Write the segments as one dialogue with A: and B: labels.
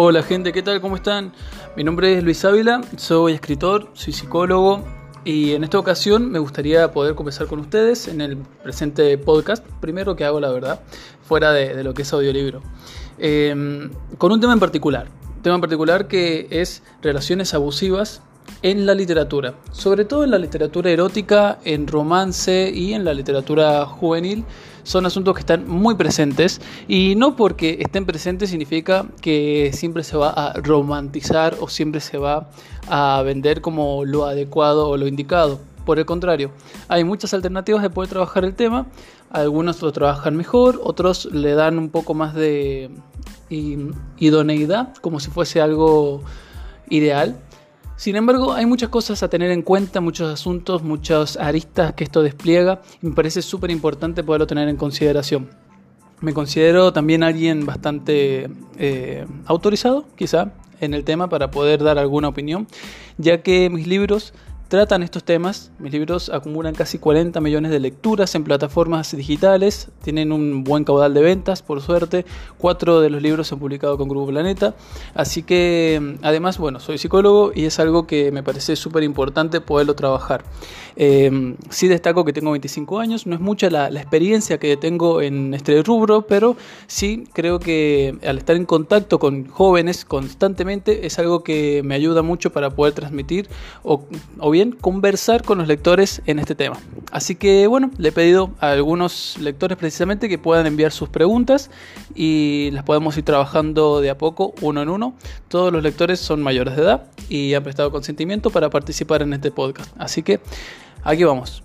A: Hola gente, ¿qué tal? ¿Cómo están? Mi nombre es Luis Ávila, soy escritor, soy psicólogo y en esta ocasión me gustaría poder conversar con ustedes en el presente podcast, primero que hago la verdad, fuera de, lo que es audiolibro, em, con un tema en particular, tema en particular que es relaciones abusivas en la literatura, sobre todo en la literatura erótica, en romance y en la literatura juvenil, son asuntos que están muy presentes y no porque estén presentes significa que siempre se va a romantizar o siempre se va a vender como lo adecuado o lo indicado. Por el contrario, hay muchas alternativas de poder trabajar el tema. Algunos lo trabajan mejor, otros le dan un poco más de idoneidad, como si fuese algo ideal. Sin embargo, hay muchas cosas a tener en cuenta, muchos asuntos, muchas aristas que esto despliega y me parece súper importante poderlo tener en consideración. Me considero también alguien bastante eh, autorizado, quizá, en el tema para poder dar alguna opinión, ya que mis libros tratan estos temas. Mis libros acumulan casi 40 millones de lecturas en plataformas digitales, tienen un buen caudal de ventas, por suerte. Cuatro de los libros se han publicado con Grupo Planeta. Así que, además, bueno, soy psicólogo y es algo que me parece súper importante poderlo trabajar. Eh, sí destaco que tengo 25 años, no es mucha la, experiencia que tengo en este rubro, pero sí creo que al estar en contacto con jóvenes constantemente es algo que me ayuda mucho para poder transmitir o, conversar con los lectores en este tema. Así que bueno, le he pedido a algunos lectores precisamente que puedan enviar sus preguntas y las podemos ir trabajando de a poco, uno en uno. Todos los lectores son mayores de edad y han prestado consentimiento para participar en este podcast. Así que aquí vamos.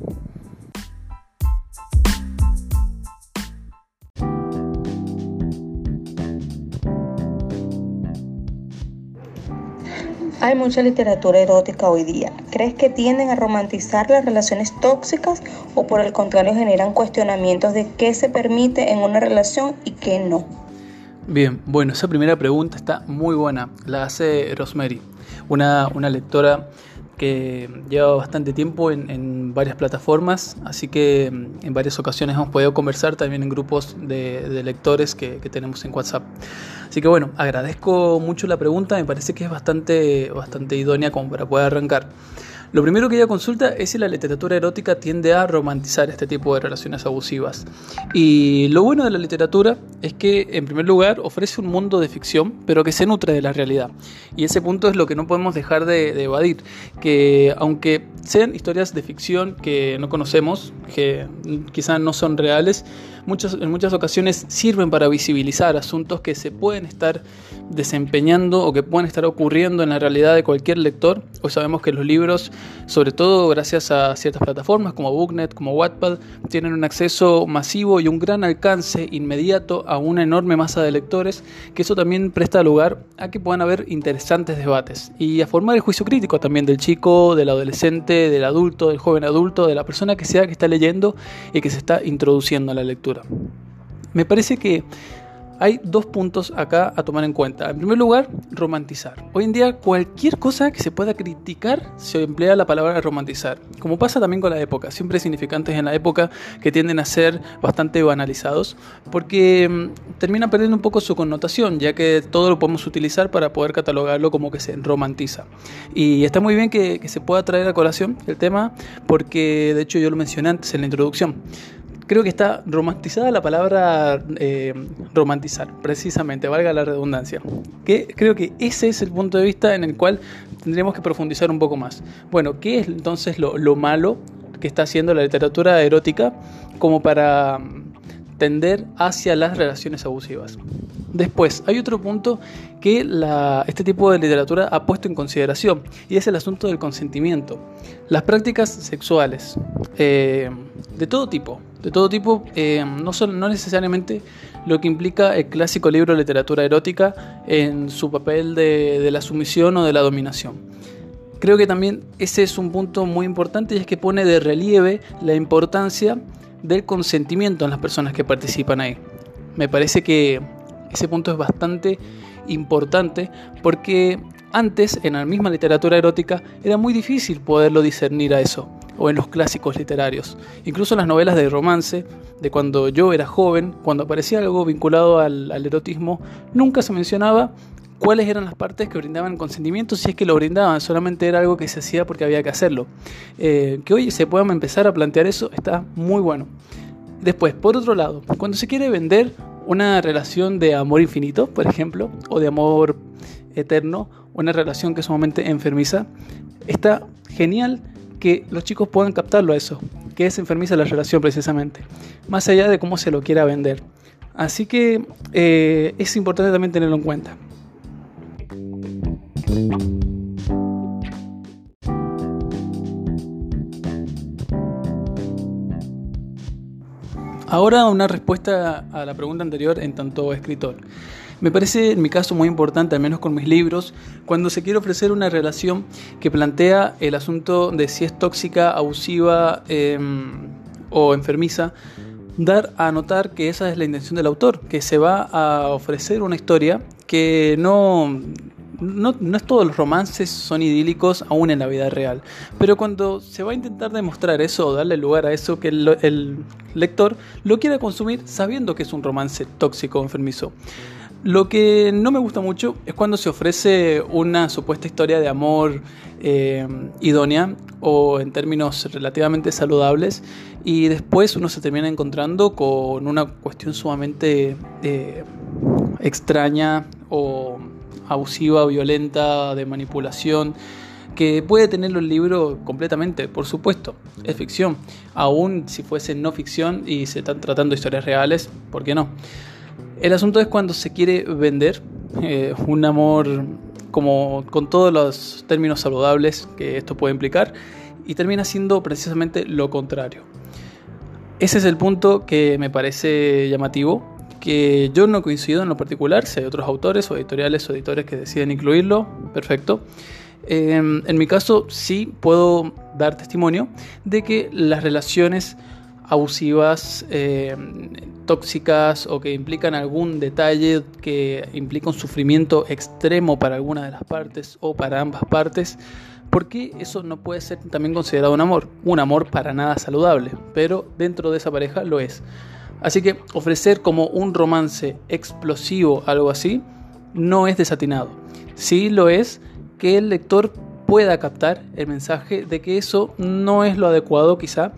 B: Hay mucha literatura erótica hoy día. ¿Crees que tienden a romantizar las relaciones tóxicas o por el contrario generan cuestionamientos de qué se permite en una relación y qué no?
A: Bien, bueno, esa primera pregunta está muy buena. La hace Rosemary, una, una lectora que lleva bastante tiempo en, varias plataformas, así que mm, en varias ocasiones hemos podido conversar también en grupos de, lectores que, que, tenemos en WhatsApp. Así que bueno, agradezco mucho la pregunta, me parece que es bastante, bastante idónea como para poder arrancar. Lo primero que ella consulta es si la literatura erótica tiende a romantizar este tipo de relaciones abusivas. Y lo bueno de la literatura es que, en primer lugar, ofrece un mundo de ficción, pero que se nutre de la realidad. Y ese punto es lo que no podemos dejar de, evadir, que aunque sean historias de ficción que no conocemos, que quizás no son reales, muchas, en muchas ocasiones sirven para visibilizar asuntos que se pueden estar desempeñando o que pueden estar ocurriendo en la realidad de cualquier lector. Hoy sabemos que los libros sobre todo gracias a ciertas plataformas como Booknet, como Wattpad, tienen un acceso masivo y un gran alcance inmediato a una enorme masa de lectores, que eso también presta lugar a que puedan haber interesantes debates y a formar el juicio crítico también del chico, del adolescente, del adulto, del joven adulto, de la persona que sea que está leyendo y que se está introduciendo a la lectura. Me parece que hay dos puntos acá a tomar en cuenta. En primer lugar, romantizar. Hoy en día cualquier cosa que se pueda criticar se emplea la palabra romantizar. Como pasa también con la época, siempre significantes en la época que tienden a ser bastante banalizados porque mm, termina perdiendo un poco su connotación, ya que todo lo podemos utilizar para poder catalogarlo como que se romantiza. Y está muy bien que, que se pueda traer a colación el tema porque de hecho yo lo mencioné antes en la introducción creo que está romantizada la palabra eh, romantizar, precisamente, valga la redundancia. Que creo que ese es el punto de vista en el cual tendríamos que profundizar un poco más. Bueno, ¿qué es entonces lo, malo que está haciendo la literatura erótica como para mm, tender hacia las relaciones abusivas? Después, hay otro punto que este tipo de literatura ha puesto en consideración y es el asunto del consentimiento. Las prácticas sexuales, eh, de todo tipo, de todo tipo, eh, no, son, no necesariamente lo que implica el clásico libro de literatura erótica en su papel de, de la sumisión o de la dominación. Creo que también ese es un punto muy importante y es que pone de relieve la importancia del consentimiento en las personas que participan ahí. Me parece que ese punto es bastante importante porque antes en la misma literatura erótica era muy difícil poderlo discernir a eso o en los clásicos literarios. Incluso en las novelas de romance, de cuando yo era joven, cuando aparecía algo vinculado al, erotismo, nunca se mencionaba cuáles eran las partes que brindaban consentimiento, si es que lo brindaban, solamente era algo que se hacía porque había que hacerlo. Eh, que hoy se puedan empezar a plantear eso está muy bueno. Después, por otro lado, cuando se quiere vender una relación de amor infinito, por ejemplo, o de amor eterno, una relación que es sumamente enfermiza, está genial que los chicos puedan captarlo a eso, que es enfermiza la relación precisamente, más allá de cómo se lo quiera vender. Así que eh, es importante también tenerlo en cuenta. Ahora una respuesta a la pregunta anterior en tanto escritor. Me parece en mi caso muy importante, al menos con mis libros, cuando se quiere ofrecer una relación que plantea el asunto de si es tóxica, abusiva em, o enfermiza, dar a notar que esa es la intención del autor, que se va a ofrecer una historia que no, no, no, es todos los romances son idílicos aún en la vida real, pero cuando se va a intentar demostrar eso o darle lugar a eso, que el, lector lo quiera consumir sabiendo que es un romance tóxico o enfermizo. Lo que no me gusta mucho es cuando se ofrece una supuesta historia de amor eh, idónea o en términos relativamente saludables y después uno se termina encontrando con una cuestión sumamente eh, extraña o abusiva, violenta, de manipulación que puede tenerlo el libro completamente, por supuesto, es ficción, aún si fuese no ficción y se están tratando historias reales, ¿por qué no? El asunto es cuando se quiere vender eh, un amor como con todos los términos saludables que esto puede implicar y termina siendo precisamente lo contrario. Ese es el punto que me parece llamativo, que yo no coincido en lo particular, si hay otros autores o editoriales o editores que deciden incluirlo, perfecto. Em, en mi caso sí puedo dar testimonio de que las relaciones abusivas, eh, tóxicas o que implican algún detalle que implica un sufrimiento extremo para alguna de las partes o para ambas partes, porque eso no puede ser también considerado un amor, un amor para nada saludable, pero dentro de esa pareja lo es. Así que ofrecer como un romance explosivo, algo así, no es desatinado. Sí lo es que el lector pueda captar el mensaje de que eso no es lo adecuado quizá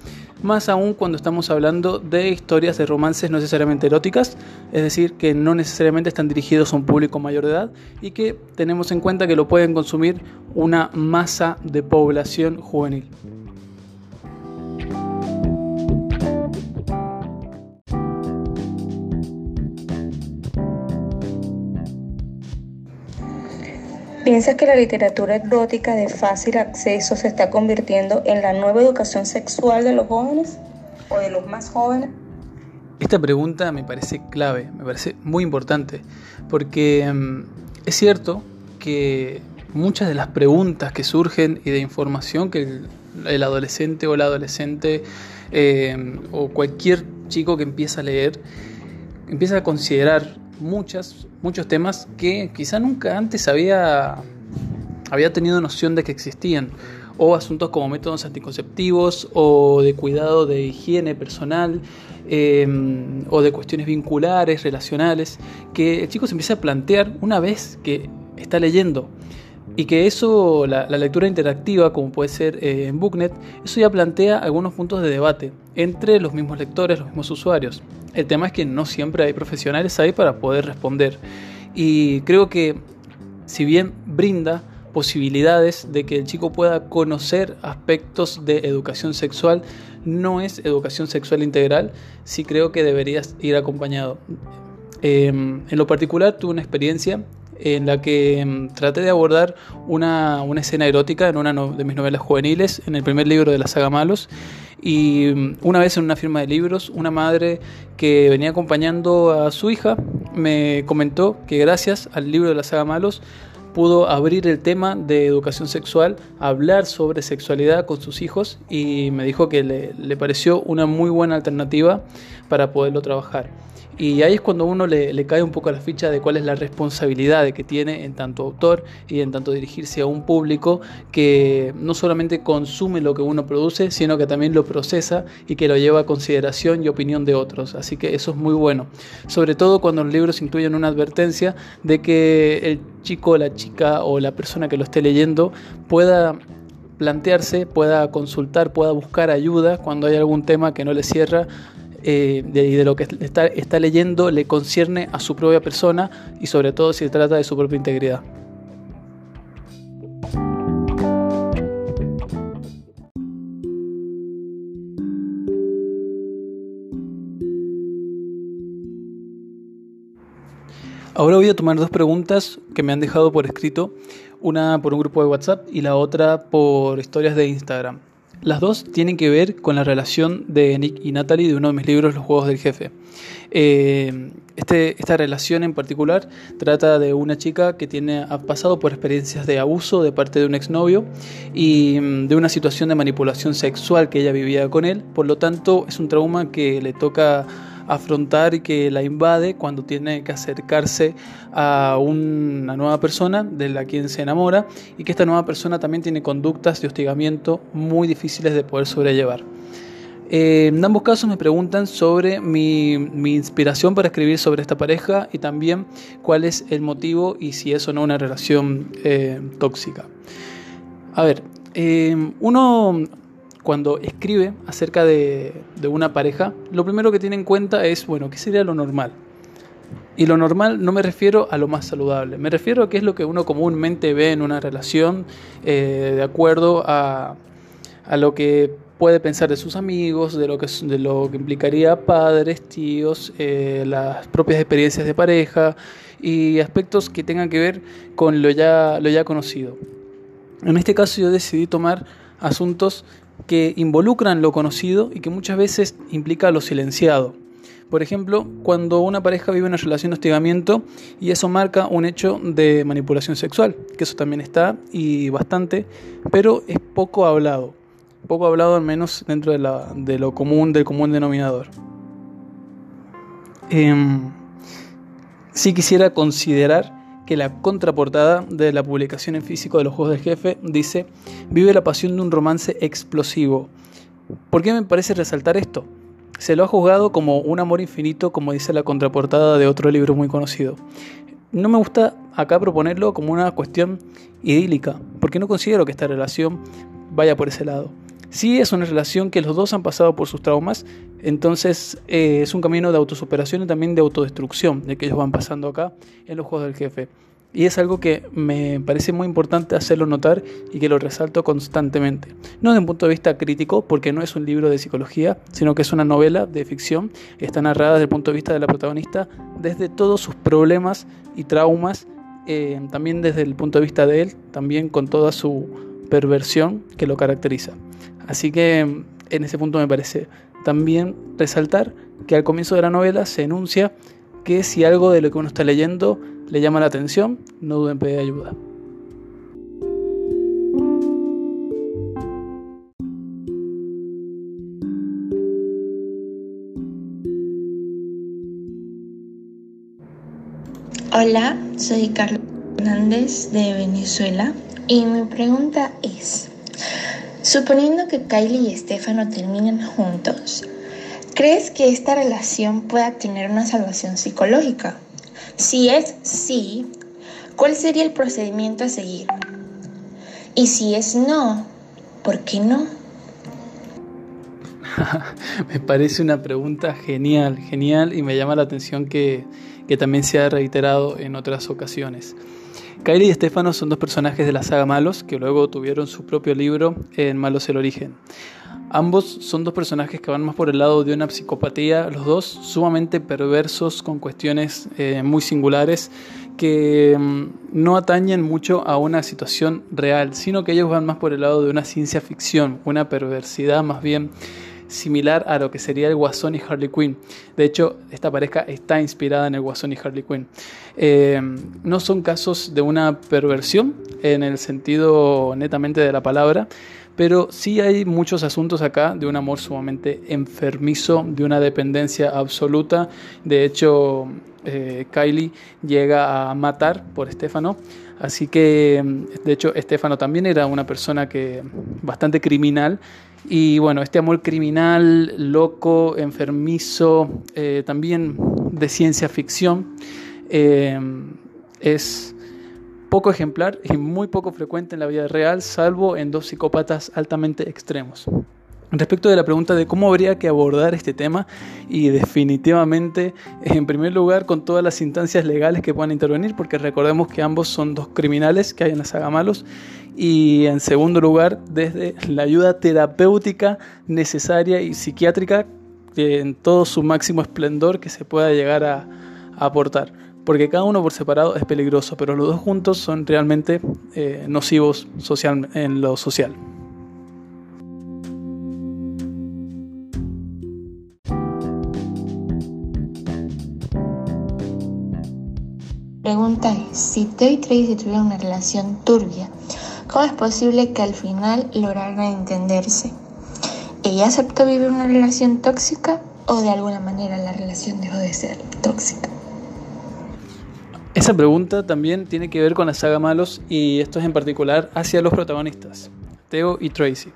A: más aún cuando estamos hablando de historias de romances no necesariamente eróticas, es decir, que no necesariamente están dirigidos a un público mayor de edad y que tenemos en cuenta que lo pueden consumir una masa de población juvenil.
B: ¿Piensas que la literatura erótica de fácil acceso se está convirtiendo en la nueva educación sexual de los jóvenes o de los más jóvenes?
A: Esta pregunta me parece clave, me parece muy importante, porque mm, es cierto que muchas de las preguntas que surgen y de información que el, adolescente o la adolescente eh, o cualquier chico que empieza a leer empieza a considerar muchas, muchos temas que quizá nunca antes había, había tenido noción de que existían, o asuntos como métodos anticonceptivos, o de cuidado de higiene personal, em, o de cuestiones vinculares, relacionales, que el chico se empieza a plantear una vez que está leyendo. Y que eso, la, lectura interactiva, como puede ser eh, en Booknet, eso ya plantea algunos puntos de debate entre los mismos lectores, los mismos usuarios. El tema es que no siempre hay profesionales ahí para poder responder. Y creo que si bien brinda posibilidades de que el chico pueda conocer aspectos de educación sexual, no es educación sexual integral, sí creo que deberías ir acompañado. Em, en lo particular tuve una experiencia en la que em, traté de abordar una, una escena erótica en una de mis novelas juveniles, en el primer libro de la saga Malos, y mm, una vez en una firma de libros, una madre que venía acompañando a su hija me comentó que gracias al libro de la saga Malos pudo abrir el tema de educación sexual, hablar sobre sexualidad con sus hijos y me dijo que le, le pareció una muy buena alternativa para poderlo trabajar. Y ahí es cuando uno le, cae un poco la ficha de cuál es la responsabilidad que tiene en tanto autor y en tanto dirigirse a un público que no solamente consume lo que uno produce, sino que también lo procesa y que lo lleva a consideración y opinión de otros. Así que eso es muy bueno. Sobre todo cuando los libros incluyen una advertencia de que el chico, la chica o la persona que lo esté leyendo pueda plantearse, pueda consultar, pueda buscar ayuda cuando hay algún tema que no le cierra eh, de, lo que está, está leyendo le concierne a su propia persona y sobre todo si se trata de su propia integridad. Ahora voy a tomar dos preguntas que me han dejado por escrito, una por un grupo de WhatsApp y la otra por historias de Instagram. Las dos tienen que ver con la relación de Nick y Natalie de uno de mis libros, Los Juegos del Jefe. Eh, este, esta relación en particular trata de una chica que tiene, ha pasado por experiencias de abuso de parte de un exnovio y mm, de una situación de manipulación sexual que ella vivía con él. Por lo tanto, es un trauma que le toca afrontar y que la invade cuando tiene que acercarse a una nueva persona de la quien se enamora y que esta nueva persona también tiene conductas de hostigamiento muy difíciles de poder sobrellevar. En ambos casos me preguntan sobre mi, inspiración para escribir sobre esta pareja y también cuál es el motivo y si es o no una relación eh, tóxica. A ver, eh, uno cuando escribe acerca de, una pareja, lo primero que tiene en cuenta es, bueno, ¿qué sería lo normal? Y lo normal no me refiero a lo más saludable, me refiero a qué es lo que uno comúnmente ve en una relación eh, de acuerdo a, lo que puede pensar de sus amigos, de lo que, de lo que implicaría padres, tíos, eh, las propias experiencias de pareja y aspectos que tengan que ver con lo ya, lo ya conocido. En este caso yo decidí tomar asuntos que involucran lo conocido y que muchas veces implica lo silenciado. Por ejemplo, cuando una pareja vive una relación de hostigamiento y eso marca un hecho de manipulación sexual, que eso también está y bastante, pero es poco hablado, poco hablado al menos dentro de, lo común, del común denominador. Eh, sí quisiera considerar que la contraportada de la publicación en físico de los Juegos del Jefe dice, vive la pasión de un romance explosivo. ¿Por qué me parece resaltar esto? Se lo ha juzgado como un amor infinito, como dice la contraportada de otro libro muy conocido. No me gusta acá proponerlo como una cuestión idílica, porque no considero que esta relación vaya por ese lado. Si es una relación que los dos han pasado por sus traumas, entonces eh, es un camino de autosuperación y también de autodestrucción de que ellos van pasando acá en los Juegos del Jefe. Y es algo que me parece muy importante hacerlo notar y que lo resalto constantemente. No desde un punto de vista crítico, porque no es un libro de psicología, sino que es una novela de ficción. Está narrada desde el punto de vista de la protagonista, desde todos sus problemas y traumas, eh, también desde el punto de vista de él, también con toda su perversión que lo caracteriza. Así que en ese punto me parece también resaltar que al comienzo de la novela se enuncia que si algo de lo que uno está leyendo le llama la atención, no duden en pedir ayuda.
C: Hola, soy Carlos Hernández de Venezuela y mi pregunta es, Suponiendo que Kylie y Stefano terminen juntos, ¿crees que esta relación pueda tener una salvación psicológica? Si es sí, ¿cuál sería el procedimiento a seguir? Y si es no, ¿por qué no?
A: me parece una pregunta genial, genial y me llama la atención que, que también se ha reiterado en otras ocasiones. Kylie y Stefano son dos personajes de la saga Malos que luego tuvieron su propio libro en Malos el Origen. Ambos son dos personajes que van más por el lado de una psicopatía, los dos sumamente perversos con cuestiones eh, muy singulares que mm, no atañen mucho a una situación real, sino que ellos van más por el lado de una ciencia ficción, una perversidad más bien similar a lo que sería el Guasón y Harley Quinn. De hecho, esta pareja está inspirada en el Guasón y Harley Quinn. Eh, no son casos de una perversión en el sentido netamente de la palabra, pero sí hay muchos asuntos acá de un amor sumamente enfermizo, de una dependencia absoluta. De hecho, eh, Kylie llega a matar por Estefano. Así que, de hecho, Estefano también era una persona que bastante criminal y bueno, este amor criminal, loco, enfermizo, eh, también de ciencia ficción, eh, es poco ejemplar y muy poco frecuente en la vida real, salvo en dos psicópatas altamente extremos. Respecto de la pregunta de cómo habría que abordar este tema, y definitivamente, en primer lugar, con todas las instancias legales que puedan intervenir, porque recordemos que ambos son dos criminales que hay en la saga Malos, y en segundo lugar, desde la ayuda terapéutica necesaria y psiquiátrica en todo su máximo esplendor que se pueda llegar a, aportar. Porque cada uno por separado es peligroso, pero los dos juntos son realmente eh, nocivos social, en lo social.
C: pregunta es, si Teo y Tracy tuvieron una relación turbia, ¿cómo es posible que al final lograran entenderse? ¿Ella aceptó vivir una relación tóxica o de alguna manera la relación dejó de ser tóxica?
A: Esa pregunta también tiene que ver con la saga Malos y esto es en particular hacia los protagonistas, Teo y Tracy.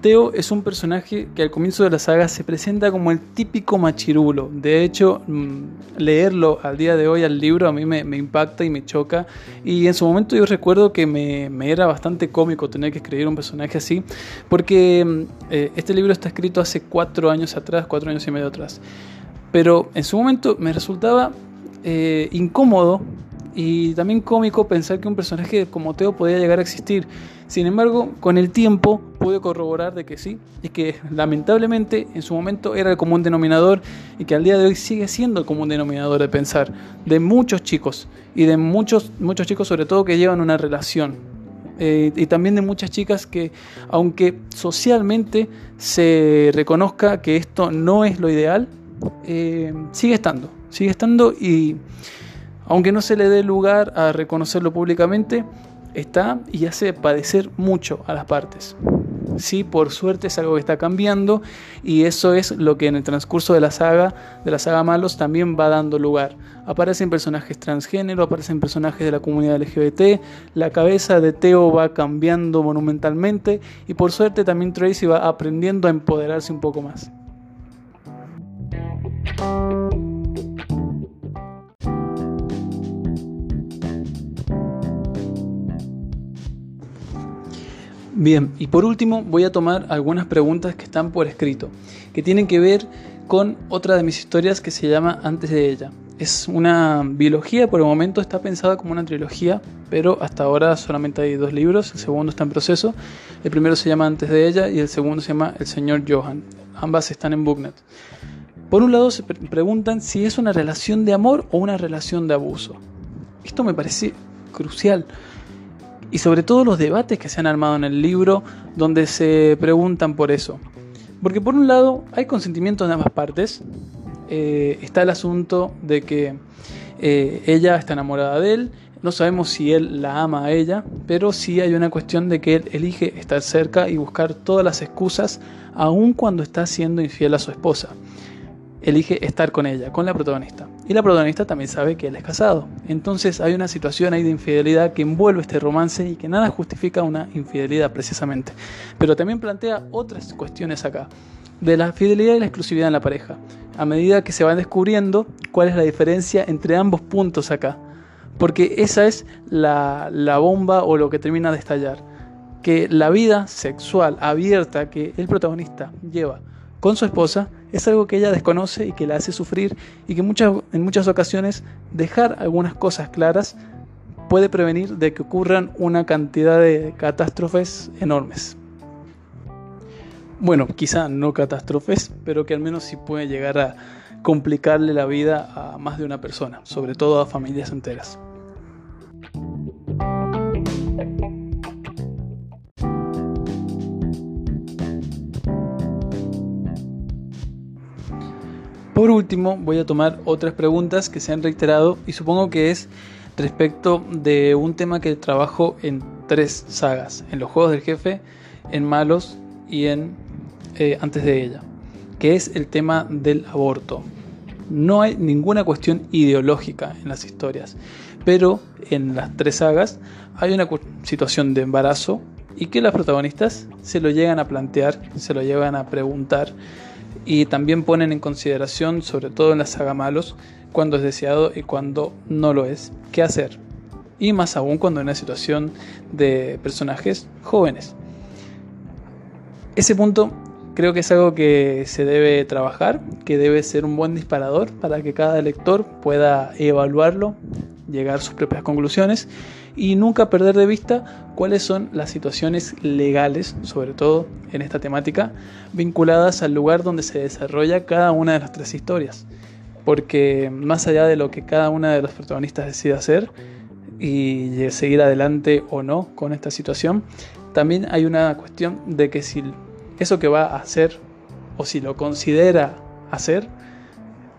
A: Teo es un personaje que al comienzo de la saga se presenta como el típico machirulo. De hecho, mm, leerlo al día de hoy al libro a mí me, impacta y me choca. Y en su momento yo recuerdo que me, era bastante cómico tener que escribir un personaje así, porque mm, eh, este libro está escrito hace cuatro años atrás, cuatro años y medio atrás. Pero en su momento me resultaba eh, incómodo y también cómico pensar que un personaje como Teo podía llegar a existir. Sin embargo, con el tiempo pude corroborar de que sí, y que lamentablemente en su momento era el común denominador y que al día de hoy sigue siendo el común denominador de pensar de muchos chicos y de muchos, muchos chicos sobre todo que llevan una relación. Eh, y también de muchas chicas que, aunque socialmente se reconozca que esto no es lo ideal, eh, sigue estando, sigue estando y aunque no se le dé lugar a reconocerlo públicamente, está y hace padecer mucho a las partes. Sí, por suerte es algo que está cambiando y eso es lo que en el transcurso de la saga, de la saga Malos, también va dando lugar. Aparecen personajes transgénero, aparecen personajes de la comunidad LGBT, la cabeza de Teo va cambiando monumentalmente y por suerte también Tracy va aprendiendo a empoderarse un poco más. Bien, y por último voy a tomar algunas preguntas que están por escrito, que tienen que ver con otra de mis historias que se llama Antes de ella. Es una biología, por el momento está pensada como una trilogía, pero hasta ahora solamente hay dos libros, el segundo está en proceso, el primero se llama Antes de ella y el segundo se llama El señor Johan. Ambas están en Booknet. Por un lado se preguntan si es una relación de amor o una relación de abuso. Esto me parece crucial y sobre todo los debates que se han armado en el libro donde se preguntan por eso. Porque por un lado hay consentimiento de ambas partes, eh, está el asunto de que eh, ella está enamorada de él, no sabemos si él la ama a ella, pero sí hay una cuestión de que él elige estar cerca y buscar todas las excusas, aun cuando está siendo infiel a su esposa elige estar con ella, con la protagonista. Y la protagonista también sabe que él es casado. Entonces hay una situación ahí de infidelidad que envuelve este romance y que nada justifica una infidelidad precisamente. Pero también plantea otras cuestiones acá, de la fidelidad y la exclusividad en la pareja, a medida que se va descubriendo cuál es la diferencia entre ambos puntos acá. Porque esa es la, la bomba o lo que termina de estallar. Que la vida sexual abierta que el protagonista lleva con su esposa es algo que ella desconoce y que la hace sufrir y que muchas, en muchas ocasiones dejar algunas cosas claras puede prevenir de que ocurran una cantidad de catástrofes enormes. Bueno, quizá no catástrofes, pero que al menos sí puede llegar a complicarle la vida a más de una persona, sobre todo a familias enteras. Por último, voy a tomar otras preguntas que se han reiterado y supongo que es respecto de un tema que trabajo en tres sagas, en los Juegos del Jefe, en Malos y en eh, Antes de ella, que es el tema del aborto. No hay ninguna cuestión ideológica en las historias, pero en las tres sagas hay una situación de embarazo y que las protagonistas se lo llegan a plantear, se lo llegan a preguntar y también ponen en consideración, sobre todo en la saga malos, cuando es deseado y cuando no lo es. ¿Qué hacer? y más aún cuando en una situación de personajes jóvenes. Ese punto creo que es algo que se debe trabajar, que debe ser un buen disparador para que cada lector pueda evaluarlo, llegar a sus propias conclusiones y nunca perder de vista cuáles son las situaciones legales, sobre todo en esta temática, vinculadas al lugar donde se desarrolla cada una de las tres historias. Porque más allá de lo que cada una de los protagonistas decide hacer y seguir adelante o no con esta situación, también hay una cuestión de que si eso que va a hacer o si lo considera hacer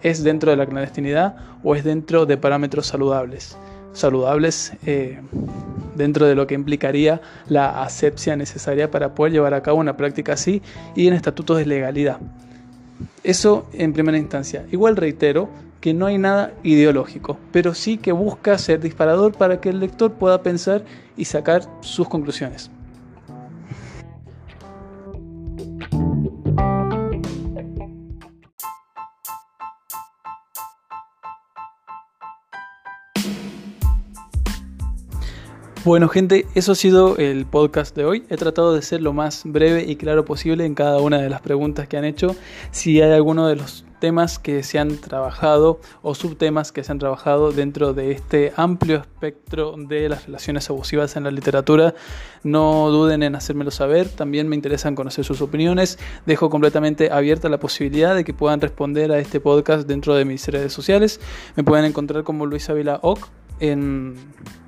A: es dentro de la clandestinidad o es dentro de parámetros saludables saludables eh, dentro de lo que implicaría la asepsia necesaria para poder llevar a cabo una práctica así y en estatutos de legalidad. Eso en primera instancia. Igual reitero que no hay nada ideológico, pero sí que busca ser disparador para que el lector pueda pensar y sacar sus conclusiones. Bueno gente, eso ha sido el podcast de hoy. He tratado de ser lo más breve y claro posible en cada una de las preguntas que han hecho. Si hay alguno de los temas que se han trabajado o subtemas que se han trabajado dentro de este amplio espectro de las relaciones abusivas en la literatura, no duden en hacérmelo saber. También me interesan conocer sus opiniones. Dejo completamente abierta la posibilidad de que puedan responder a este podcast dentro de mis redes sociales. Me pueden encontrar como Luis Ávila Oc en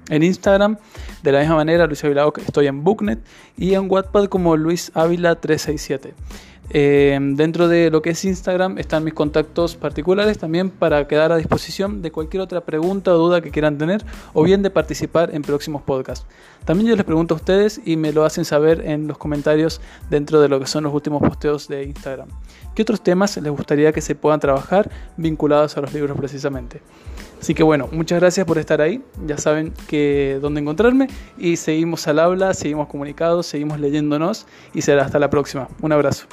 A: en Instagram, de la misma manera, Luis Ávila estoy en Booknet y en Wattpad como Luis Ávila 367. Eh, dentro de lo que es Instagram están mis contactos particulares también para quedar a disposición de cualquier otra pregunta o duda que quieran tener o bien de participar en próximos podcasts. También yo les pregunto a ustedes y me lo hacen saber en los comentarios dentro de lo que son los últimos posteos de Instagram. ¿Qué otros temas les gustaría que se puedan trabajar vinculados a los libros precisamente? Así que bueno, muchas gracias por estar ahí. Ya saben que dónde encontrarme y seguimos al habla, seguimos comunicados, seguimos leyéndonos y será hasta la próxima. Un abrazo.